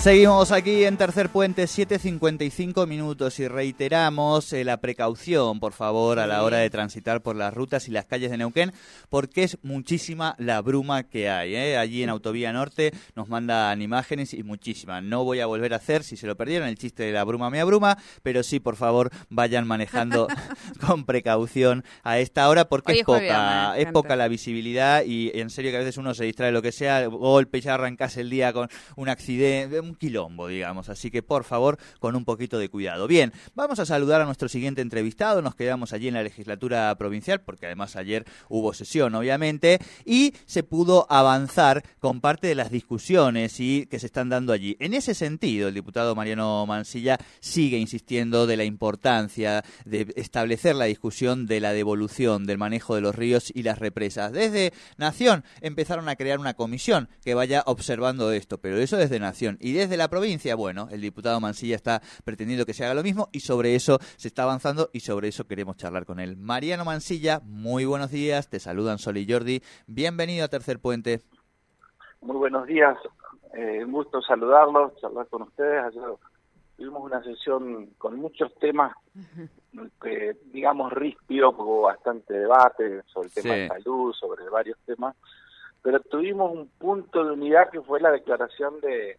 Seguimos aquí en Tercer Puente, 7.55 minutos y reiteramos eh, la precaución, por favor, a la hora de transitar por las rutas y las calles de Neuquén, porque es muchísima la bruma que hay. ¿eh? Allí en Autovía Norte nos mandan imágenes y muchísima. No voy a volver a hacer, si se lo perdieron, el chiste de la bruma me abruma, pero sí, por favor, vayan manejando con precaución a esta hora, porque es poca, es poca la visibilidad y en serio que a veces uno se distrae lo que sea, golpe, ya arrancas el día con un accidente, un quilombo, digamos. Así que por favor, con un poquito de cuidado. Bien, vamos a saludar a nuestro siguiente entrevistado. Nos quedamos allí en la legislatura provincial, porque además ayer hubo sesión, obviamente, y se pudo avanzar con parte de las discusiones y que se están dando allí. En ese sentido, el diputado Mariano Mansilla sigue insistiendo de la importancia de establecer la discusión de la devolución del manejo de los ríos y las represas. Desde Nación empezaron a crear una comisión que vaya observando esto, pero eso desde Nación. Y desde la provincia, bueno, el diputado Mansilla está pretendiendo que se haga lo mismo y sobre eso se está avanzando y sobre eso queremos charlar con él. Mariano Mansilla, muy buenos días, te saludan Sol y Jordi, bienvenido a Tercer Puente. Muy buenos días, eh, un gusto saludarlos, charlar con ustedes. Ayer tuvimos una sesión con muchos temas que, digamos, ríspidos, hubo bastante debate sobre el tema de salud, sobre varios temas, pero tuvimos un punto de unidad que fue la declaración de,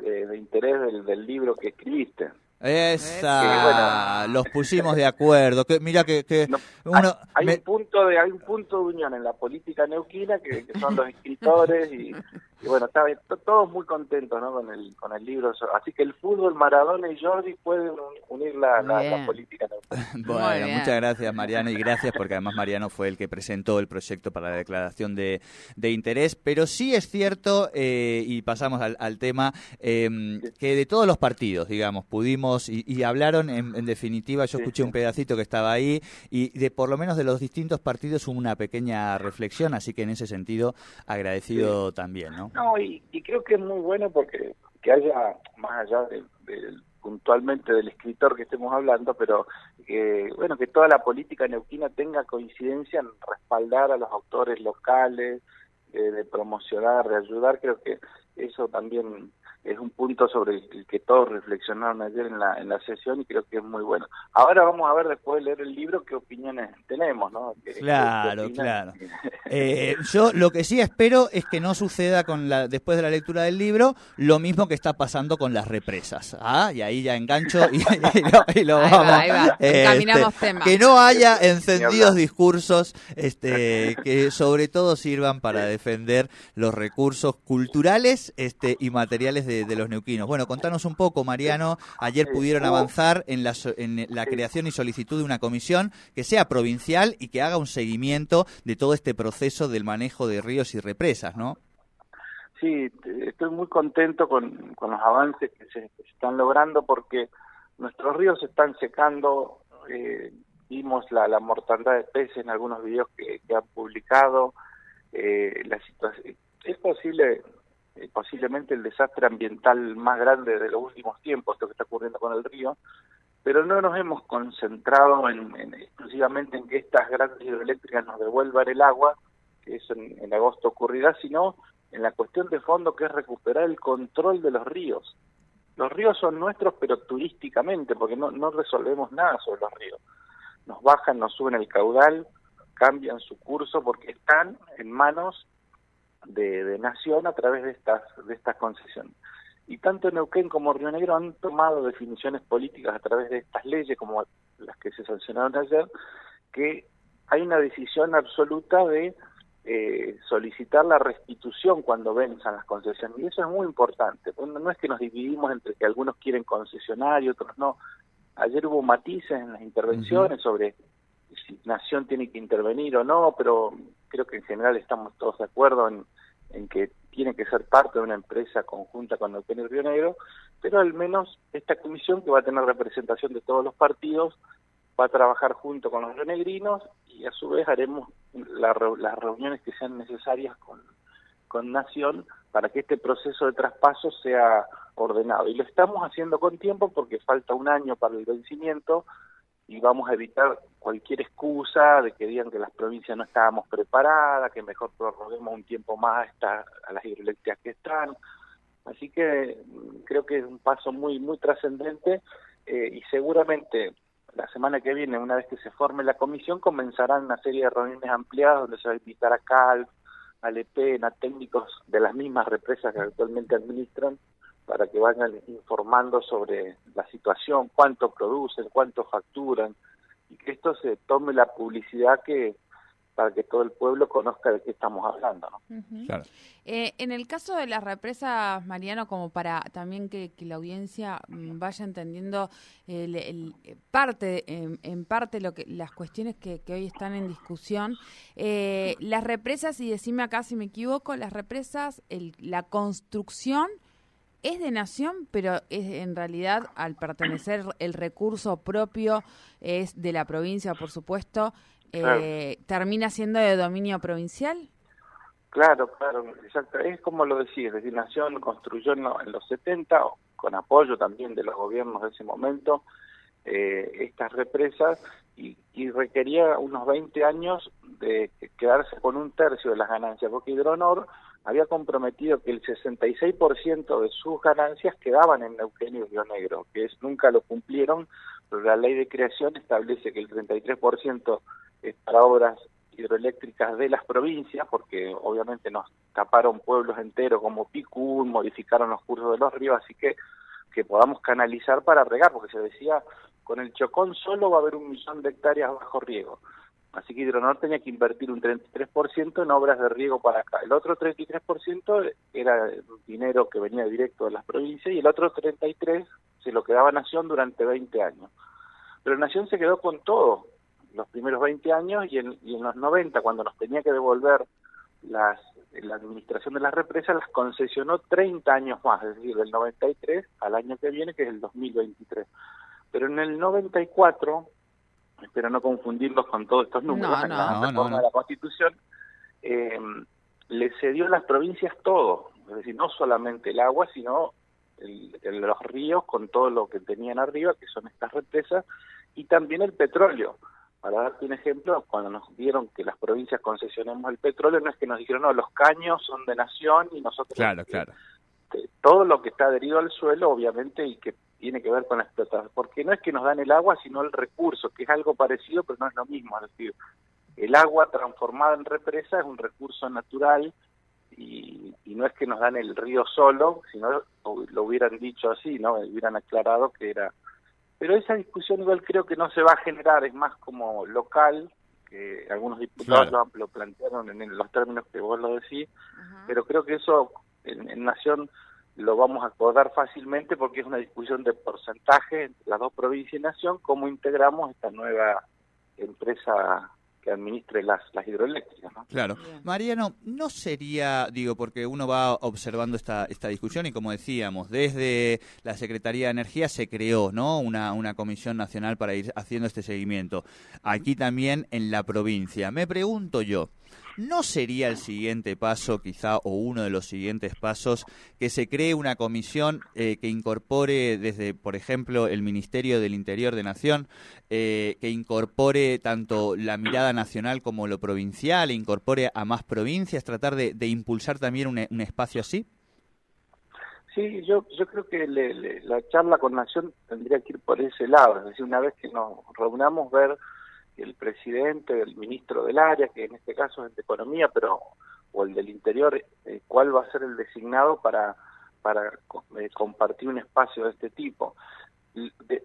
de, interés del, del libro que escribiste. Esa, los pusimos de acuerdo. Que, mira que, que uno, hay, un punto de hay un punto de unión en la política neuquina que, son los escritores y, bueno, está, todos muy contentos ¿no? con el con el libro. Así que el fútbol, Maradona y Jordi pueden unir la, la, política neuquina. bueno, muchas gracias Mariano y gracias porque además Mariano fue el que presentó el proyecto para la declaración de, de interés. Pero sí es cierto, eh, y pasamos al, al tema, eh, que de todos los partidos, digamos, pudimos y, hablaron en, definitiva, yo escuché un pedacito que estaba ahí y de por lo menos de los distintos partidos hubo una pequeña reflexión, así que en ese sentido agradecido también, ¿no? No, y, creo que es muy bueno porque que haya, más allá de, puntualmente del escritor que estemos hablando, pero que, bueno, que toda la política neuquina tenga coincidencia en respaldar a los autores locales, de promocionar, de ayudar, creo que eso también es un punto sobre el que todos reflexionaron ayer en la, en la sesión y creo que es muy bueno. Ahora vamos a ver después de leer el libro qué opiniones tenemos, ¿no? claro, claro. Eh, yo lo que sí espero es que no suceda con la después de la lectura del libro lo mismo que está pasando con las represas. ¿ah? Y ahí ya engancho y, lo, vamos. ahí va. Este, que no haya encendidos discursos este, que sobre todo sirvan para defender los recursos culturales este, y materiales de, los neuquinos. Bueno, contanos un poco, Mariano. Ayer pudieron avanzar en la, en la creación y solicitud de una comisión que sea provincial y que haga un seguimiento de todo este proceso del manejo de ríos y represas, ¿no? Sí, estoy muy contento con, los avances que se, están logrando porque nuestros ríos se están secando. Eh, vimos la, la mortandad de peces en algunos videos que, han publicado. Eh, la situación es posible eh, posiblemente el desastre ambiental más grande de los últimos tiempos, lo que está ocurriendo con el río, pero no nos hemos concentrado en, exclusivamente en que estas grandes hidroeléctricas nos devuelvan el agua, que eso en, agosto ocurrirá, sino en la cuestión de fondo que es recuperar el control de los ríos. Los ríos son nuestros, pero turísticamente, porque no, no resolvemos nada sobre los ríos. Nos bajan, nos suben el caudal, cambian su curso porque están en manos de, nación a través de estas, de estas concesiones. Y tanto Neuquén como Río Negro han tomado definiciones políticas a través de estas leyes, como las que se sancionaron ayer, que hay una decisión absoluta de eh, solicitar la restitución cuando venzan las concesiones. Y eso es muy importante. No es que nos dividimos entre que algunos quieren concesionar y otros no. Ayer hubo matices en las intervenciones sobre si Nación tiene que intervenir o no, pero creo que en general estamos todos de acuerdo en, que tiene que ser parte de una empresa conjunta con el y Río pero al menos esta comisión que va a tener representación de todos los partidos va a trabajar junto con los rionegrinos y a su vez haremos las reuniones que sean necesarias con, con Nación para que este proceso de traspaso sea ordenado. Y lo estamos haciendo con tiempo porque falta un año para el vencimiento y vamos a evitar cualquier excusa de que digan que las provincias no estábamos preparadas, que mejor prorroguemos un tiempo más a, a las hidroeléctricas que están. Así que mm, creo que es un paso muy muy trascendente eh, y seguramente la semana que viene, una vez que se forme la comisión, comenzarán una serie de reuniones ampliadas donde se va a invitar a CAL, al EPEN, a técnicos de las mismas represas que actualmente administran, para que vayan informando sobre la situación, cuánto producen, cuánto facturan, y que esto se tome la publicidad que, para que todo el pueblo conozca de qué estamos hablando. ¿no? Eh, en el caso de las represas, Mariano, como para también que, la audiencia mm, vaya entendiendo el, parte, en, parte lo que las cuestiones que, hoy están en discusión, eh, las represas, y decime acá si me equivoco, las represas, la construcción es de nación, pero es en realidad al pertenecer el recurso propio es de la provincia, por supuesto, eh, termina siendo de dominio provincial? Claro, claro, exacto. Es como lo decía, desde Nación construyó en, los 70, con apoyo también de los gobiernos de ese momento, eh, estas represas y, y, requería unos 20 años de quedarse con un tercio de las ganancias, porque Hidronor había comprometido que el 66% de sus ganancias quedaban en Neuquén y Río Negro, que es, nunca lo cumplieron, pero la ley de creación establece que el 33% es para obras hidroeléctricas de las provincias, porque obviamente nos taparon pueblos enteros como Picún, modificaron los cursos de los ríos, así que que podamos canalizar para regar, porque se decía, con el Chocón solo va a haber un millón de hectáreas bajo riego. Así que Hidronor tenía que invertir un 33% en obras de riego para acá. El otro 33% era dinero que venía directo de las provincias y el otro 33% se lo quedaba Nación durante 20 años. Pero Nación se quedó con todo los primeros 20 años y en, los 90, cuando nos tenía que devolver las, la administración de las represas, las concesionó 30 años más, es decir, del 93 al año que viene, que es el 2023. Pero en el 94 espero no confundirlos con todos estos números, en la reforma de la Constitución, eh, le cedió a las provincias todo, es decir, no solamente el agua, sino el, los ríos con todo lo que tenían arriba, que son estas represas, y también el petróleo. Para darte un ejemplo, cuando nos dieron que las provincias concesionemos el petróleo, no es que nos dijeron, no, los caños son de nación y nosotros... Claro, claro. todo lo que está adherido al suelo, obviamente, y que tiene que ver con la explotación, porque no es que nos dan el agua, sino el recurso, que es algo parecido, pero no es lo mismo. Es decir, el agua transformada en represa es un recurso natural y, no es que nos dan el río solo, sino lo hubieran dicho así, ¿no? Hubieran aclarado que era... Pero esa discusión igual creo que no se va a generar, es más como local, que algunos diputados lo, plantearon en, los términos que vos lo decís, pero creo que eso en Nación lo vamos a acordar fácilmente porque es una discusión de porcentaje entre las dos provincias y nación, cómo integramos esta nueva empresa que administre las, las hidroeléctricas. ¿no? Claro. Mariano, ¿no sería, digo, porque uno va observando esta, esta discusión y como decíamos, desde la Secretaría de Energía se creó ¿no? una, una comisión nacional para ir haciendo este seguimiento. Aquí también en la provincia. Me pregunto yo, ¿No sería el siguiente paso, quizá, o uno de los siguientes pasos, que se cree una comisión eh, que incorpore desde, por ejemplo, el Ministerio del Interior de Nación, eh, que incorpore tanto la mirada nacional como lo provincial, e incorpore a más provincias, tratar de, impulsar también un, espacio así? Sí, yo, yo creo que la charla con Nación tendría que ir por ese lado, es decir, una vez que nos reunamos, ver el presidente, el ministro del área, que en este caso es de Economía, pero o el del Interior, eh, cuál va a ser el designado para, para eh, compartir un espacio de este tipo.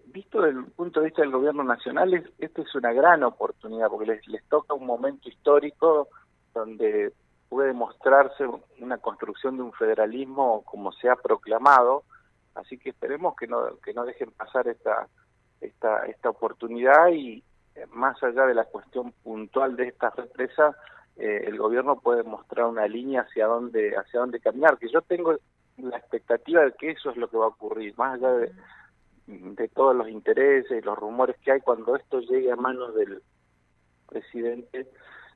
visto desde el punto de vista del gobierno nacional, es, esta es una gran oportunidad, porque les, les toca un momento histórico donde puede mostrarse una construcción de un federalismo como se ha proclamado, así que esperemos que no, que no dejen pasar esta, esta, esta oportunidad y, más allá de la cuestión puntual de esta represa, eh, el gobierno puede mostrar una línea hacia dónde hacia dónde caminar que yo tengo la expectativa de que eso es lo que va a ocurrir más allá de, de todos los intereses y los rumores que hay cuando esto llegue a manos del presidente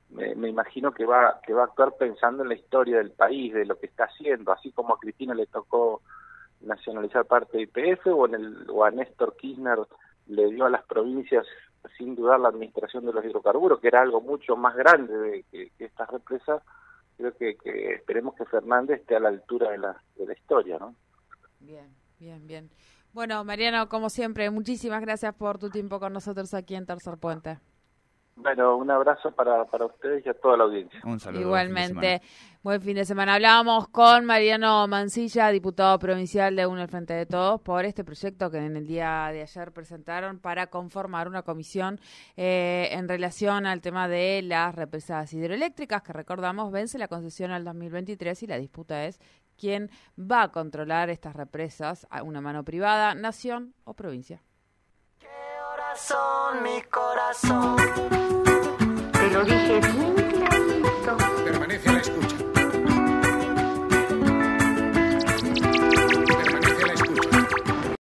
me, me, imagino que va que va a actuar pensando en la historia del país de lo que está haciendo así como a Cristina le tocó nacionalizar parte de IPF o en el o a Néstor Kirchner le dio a las provincias sin dudar la administración de los hidrocarburos, que era algo mucho más grande de, que, que estas represas, creo que, que, esperemos que Fernández esté a la altura de la, de la historia, ¿no? Bien, bien, bien. Bueno, Mariano, como siempre, muchísimas gracias por tu tiempo con nosotros aquí en Tercer Puente. Bueno, un abrazo para, para ustedes y a toda la audiencia. Un saludo. Igualmente. Buen fin de semana. Hablábamos con Mariano Mancilla, diputado provincial de UNE Frente de Todos, por este proyecto que en el día de ayer presentaron para conformar una comisión eh, en relación al tema de las represas hidroeléctricas, que recordamos vence la concesión al 2023 y la disputa es quién va a controlar estas represas, a una mano privada, nación o provincia. ¿Qué horas son mi corazón? Te lo dije muy clarito.